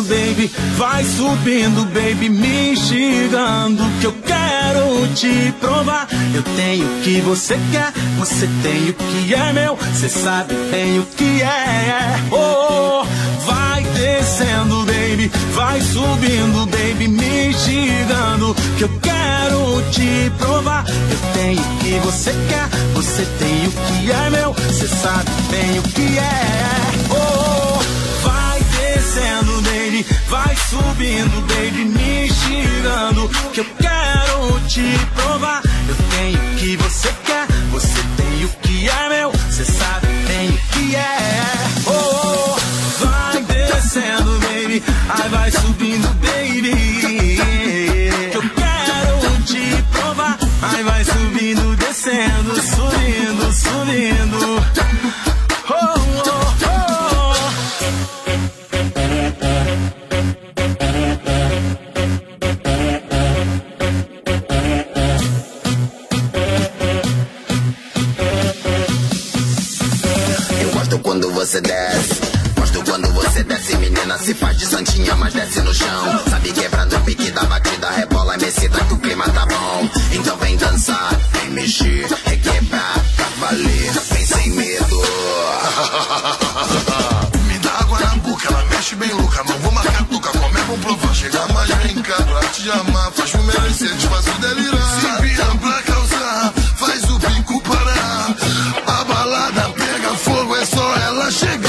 baby, vai subindo, baby, me instigando que eu quero te provar. Eu tenho o que você quer, você tem o que é meu, você sabe bem o que é. Oh, vai descendo, baby, vai subindo, baby, me instigando que eu quero te provar. Eu tenho o que você quer, você tem o que é meu, você sabe bem o que é. Oh, baby, vai subindo, baby, me instigando que eu quero te provar. Eu tenho o que você quer, você tem o que é meu, você sabe bem o que é. Oh, vai descendo, baby, aí vai subindo, baby. Que eu quero te provar, aí vai subindo, descendo, subindo, você desce. Gosto quando você desce, menina. Se faz de santinha, mas desce no chão. Sabe quebrando o pique da batida, rebola mecida que o clima tá bom. Então vem dançar, vem mexer, requebrar pra valer. Vem sem medo. Me dá água na boca, ela mexe bem louca. Não vou marcar tuca, como é bom provar. Chega mais, cá pra te amar. Faz me merecer, te faz o só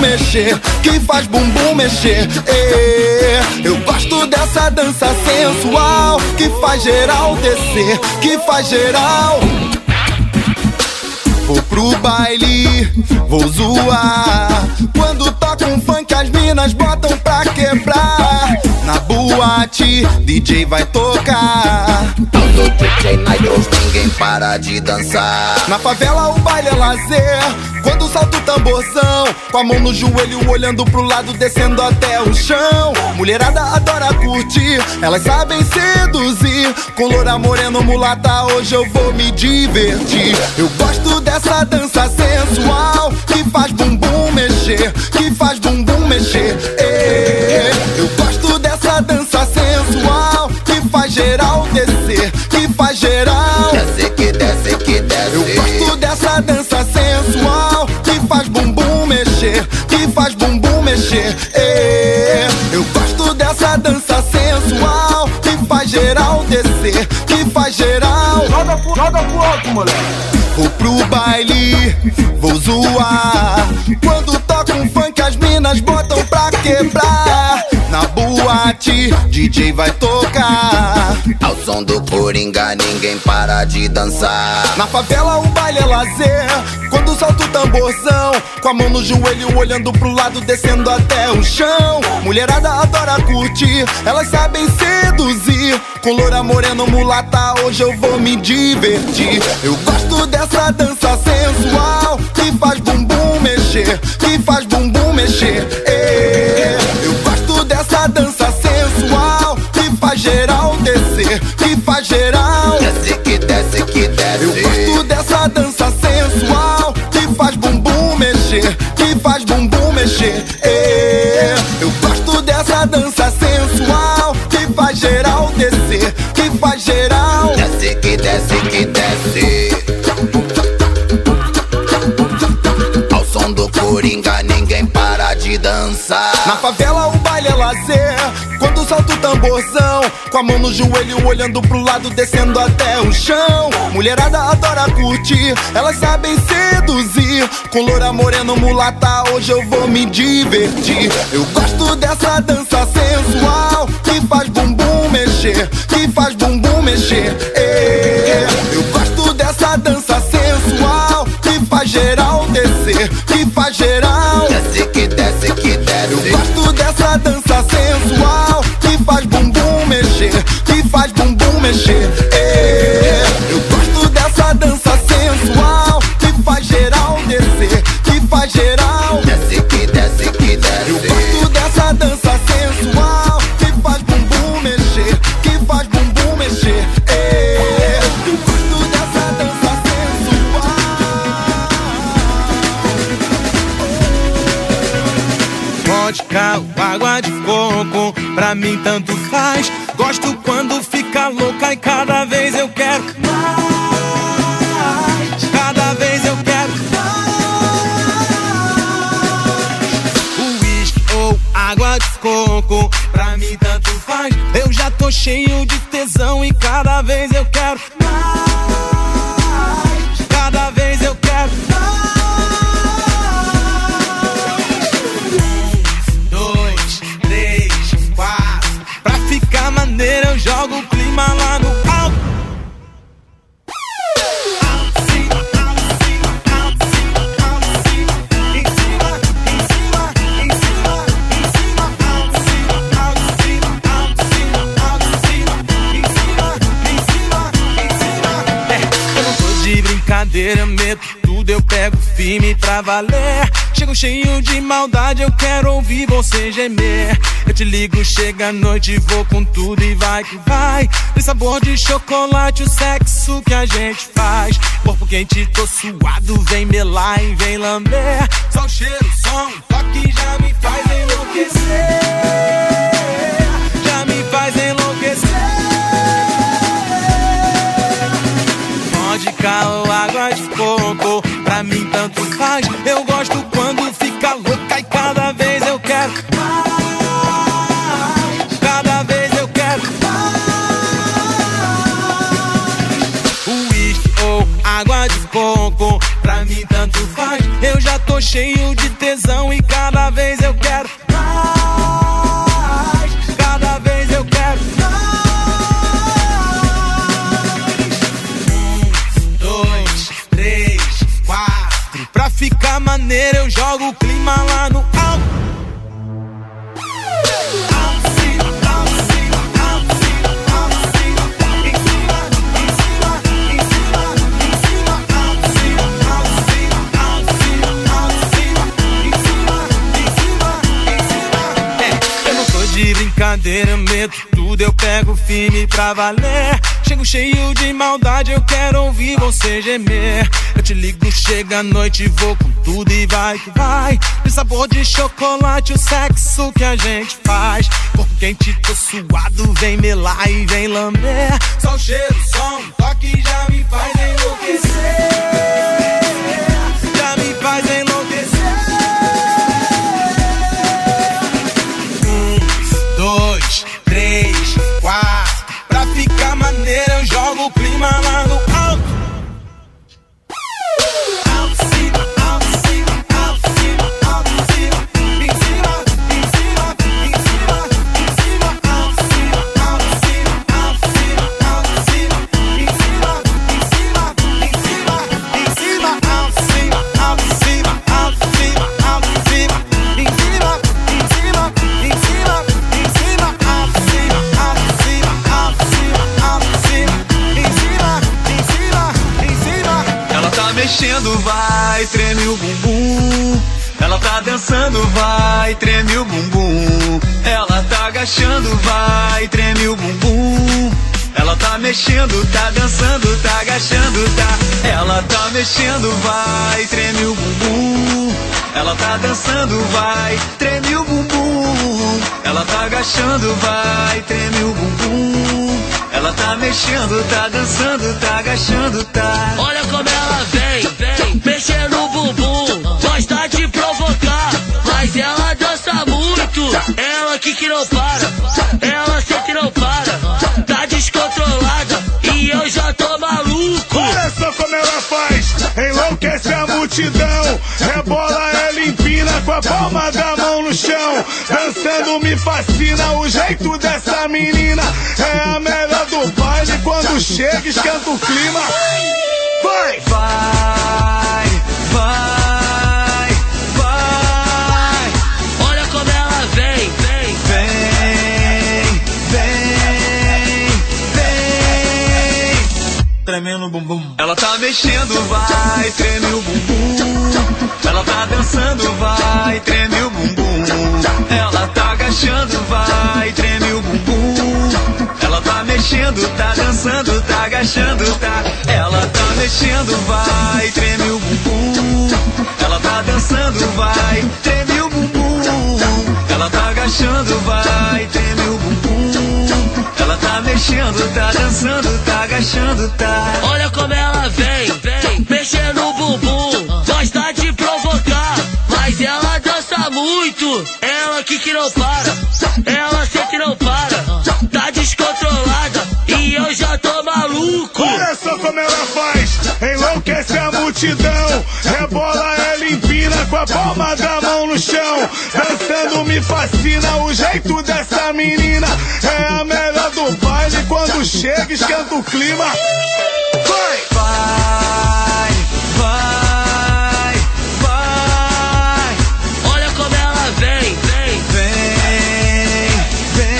mexer, que faz bumbum mexer. Eu gosto dessa dança sensual que faz geral descer, que faz geral. Vou pro baile, vou zoar. Quando toca um funk, as minas botam pra quebrar. Na boate, DJ vai tocar. Todo DJ Nairos, ninguém para de dançar. Na favela o baile é lazer Quando salta o tamborzão Com a mão no joelho olhando pro lado Descendo até o chão Mulherada adora curtir Elas sabem seduzir Com loura moreno mulata Hoje eu vou me divertir Eu gosto dessa dança sensual Que faz bumbum mexer Que faz bumbum mexer Pro alto, moleque. Vou pro baile, vou zoar. Quando toca um funk, as minas botam pra quebrar. Na boate, DJ vai tocar. Ao som do Coringa, ninguém para de dançar. Na favela o baile é lazer Quando salta o tamborzão Com a mão no joelho olhando pro lado Descendo até o chão. Mulherada adora curtir Elas sabem seduzir. Com loura moreno mulata Hoje eu vou me divertir. Eu gosto dessa dança sensual Que faz bumbum mexer Que faz bumbum mexer Ê, Eu gosto dessa dança sensual Que faz geral descer Que faz geral. Desce que desce que eu desce. gosto dessa dança favela o baile é lazer. Quando solta o tamborzão, com a mão no joelho, olhando pro lado, descendo até o chão. Mulherada adora curtir, elas sabem seduzir. Com loura moreno mulata, hoje eu vou me divertir. Eu gosto dessa dança sensual que faz bumbum mexer, que faz bumbum mexer. Ou água de coco, pra mim tanto faz. Gosto quando fica louca e cada vez eu quero mais. Cada vez eu quero mais. Uísque ou água de coco, pra mim tanto faz. Eu já tô cheio de tesão e cada vez eu quero mais. Valer. Chego cheio de maldade, eu quero ouvir você gemer. Eu te ligo, chega a noite, vou com tudo e vai que vai. Tem sabor de chocolate, o sexo que a gente faz. Corpo quente, tô suado, vem melar e vem lamber. Só o cheiro, som, o toque já me faz enlouquecer. Eu gosto quando fica louca e cada vez eu quero mais. Cada vez eu quero mais. Uísque ou água de coco, pra mim tanto faz. Eu já tô cheio de tesão e cada vez ficar maneiro, eu jogo o clima lá no tudo, eu pego firme pra valer. Chego cheio de maldade, eu quero ouvir você gemer. Eu te ligo, chega a noite, vou com tudo e vai que vai. Tem sabor de chocolate, o sexo que a gente faz. Corpo quente, tô suado, vem melar e vem lamber. Só o cheiro, som, o toque já me faz enlouquecer. Vai, treme o bumbum. Ela tá mexendo, tá dançando, tá agachando, tá. Ela tá mexendo, vai, treme o bumbum. Ela tá dançando, vai, treme o bumbum. Ela tá agachando, vai, treme o bumbum. Ela tá mexendo, tá dançando, tá agachando, tá. Olha como ela vem, vem, mexendo o bumbum. Gosta de provocar, mas ela dança muito. ela aqui que não para. Multidão. Rebola ela empina com a palma da mão no chão. Dançando me fascina o jeito dessa menina. É a melhor do baile quando chega esquenta o clima. Vai! Vai, vai, vai. Olha como ela vem, vem. Vem, vem, vem. Tremendo bumbum. Ela mexendo, vai, treme o bumbum. Ela tá dançando, vai, treme o bumbum. Ela tá agachando, vai, treme o bumbum. Ela tá mexendo, tá dançando, tá agachando, tá. Ela tá mexendo, vai, treme o bumbum. Ela tá dançando, vai, treme o bumbum. Ela tá agachando, vai, treme mexendo, tá dançando, tá agachando, tá. Olha como ela vem, vem. Mexendo o bumbum. Gosta de provocar, mas ela dança muito. Ela aqui que não para. Ela sempre não para. Tá descontrolada e eu já tô maluco. Olha só como ela faz, enlouquece a multidão. Com a palma da mão no chão. Dançando me fascina o jeito dessa menina. É a melhor do baile quando chega esquenta o clima. Vai! Vai, vai, vai. Olha como ela vem, vem. Vem, vem,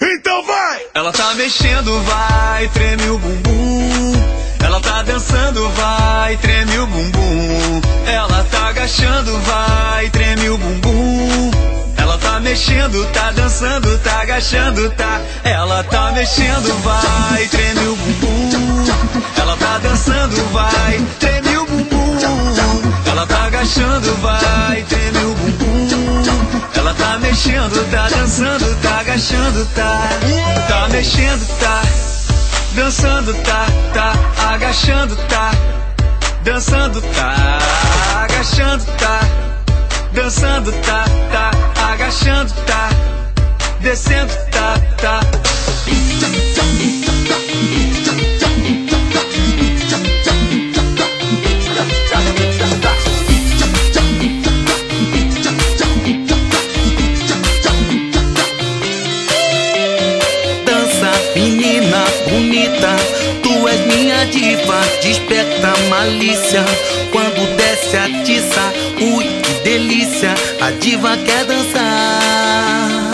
vem. Então vai! Ela tá mexendo, vai, treme o bumbum. Vai, treme o bumbum. Ela tá agachando, vai, treme o bumbum. Ela tá mexendo, tá dançando, tá agachando, tá. Ela tá mexendo, vai, treme o bumbum. Ela tá dançando, vai, treme o bumbum. Ela tá agachando, vai, treme o bumbum. Ela tá mexendo, tá dançando, tá agachando, tá. Tá mexendo, tá. Dançando, tá, tá. Agachando, tá. Dançando, tá. Agachando, tá. Dançando, tá, tá. Agachando, tá. Descendo, tá, tá. Desperta malícia. Quando desce a tiça, ui, que delícia, a diva quer dançar.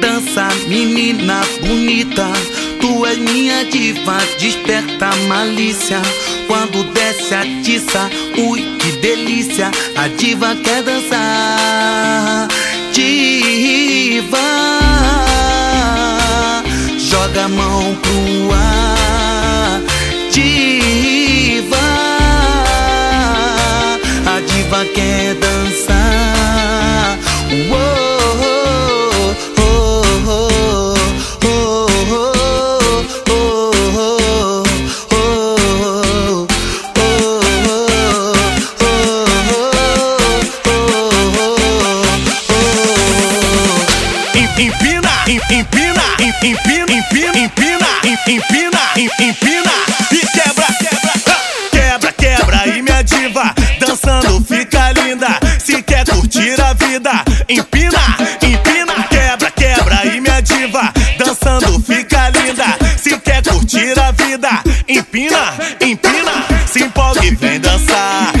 Dança, menina bonita, tu és minha diva, desperta malícia. Quando desce a tiça, ui, que delícia, a diva quer dançar. Diva, joga a mão pro ar. Diva, a diva quer dançar. Empina, em- empina, em- empina, empina, empina, em- empina, em- empina empina, se empolga e vem dançar.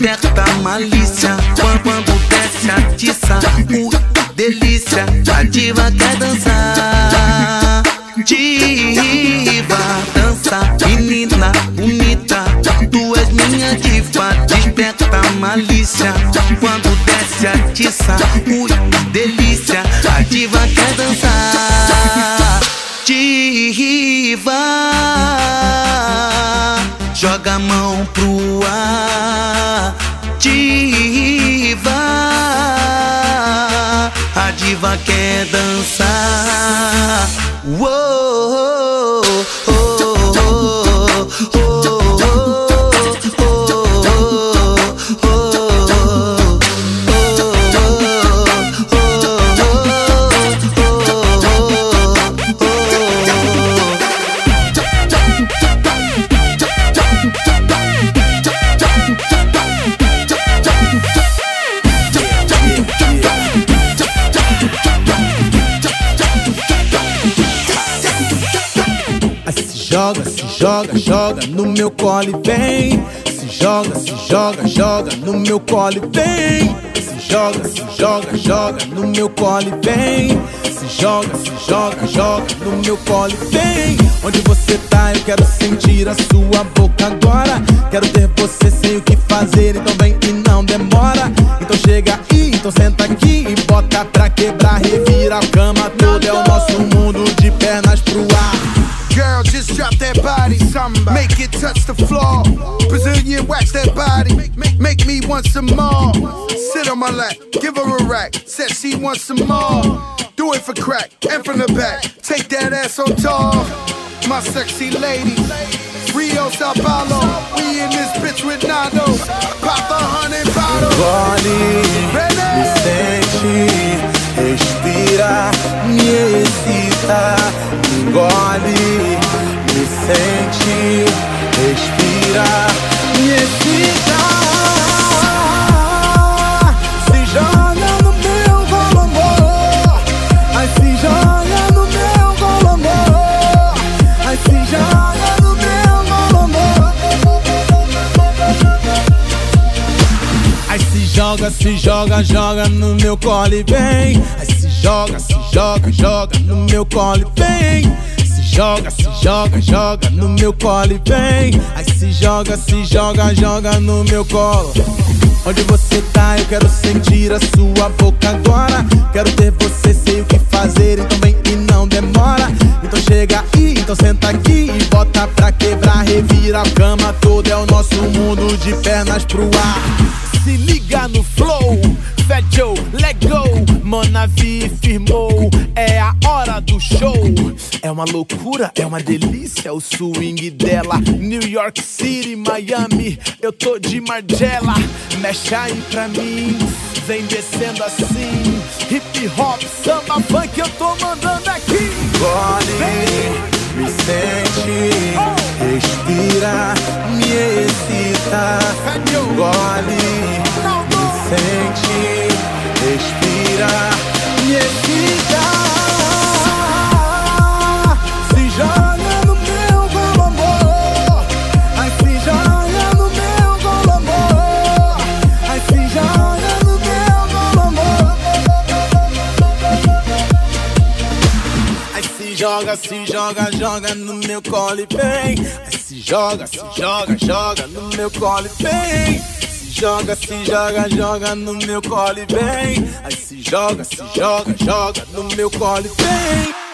liberta malícia. Quando, quando desce a tiça, uh, delícia. A diva quer é dançar. Diva, dança, menina bonita. Tu és minha diva, desperta malícia. Quando desce a tiça, uh, delícia. A diva quer é dançar. Joga a mão pro ar. Diva, a diva quer dançar. Uou, oh, oh, Se joga, se joga, joga no meu colo e vem. Se joga, se joga, joga no meu colo e vem. Se joga, se joga, joga no meu colo e vem. Se joga, se joga, joga no meu colo e vem. Onde você tá, eu quero sentir a sua boca agora. Quero ter você sem o que fazer, então vem e não demora. Então chega aí, então senta aqui e bota pra quebrar, revira a cama toda. É o nosso that body. Make it touch the floor. Brazilian wax that body. Make me want some more. Sit on my lap, give her a rack. Said she wants some more. Do it for crack and from the back. Take that ass on tour. My sexy lady. Rio Sao Paulo. We in this bitch with Nando. Pop a hundred bottles. Engole, me sente, respira, me excita. Engole, me sente, respira, me excita. Se joga no meu golombo, ai se joga no meu golombo, ai se joga no meu golombo. Aí se joga, se joga, joga no meu colo e vem. Aí se joga, se joga, joga no meu colo e vem. Se joga, se joga, joga no meu colo e vem. Aí se joga, se joga, joga no meu colo. Onde você tá, eu quero sentir a sua boca agora. Quero ter você, sei o que fazer, então vem e não demora. Então chega aí, então senta aqui e bota pra quebrar, revira a cama toda. É o nosso mundo de pernas pro ar. Se liga no flow, Fat Joe, let go. Manavi firmou, é a hora do show. É uma loucura, é uma delícia o swing dela. New York City, Miami, eu tô de Margiela. Mexe aí pra mim, vem descendo assim. Hip hop, samba, funk, eu tô mandando aqui. Gole, me sente, respira, me excita. Gole, sente, respira, me excita. Se joga no meu golombo, ai se joga no meu golombo, ai se joga no meu golombo. Ai se joga, se joga, joga no meu colo e vem. Ai se joga, se joga, joga no meu colo e vem. Joga, se joga, joga no meu colo e vem. Ai se joga, se joga, joga no meu colo e vem.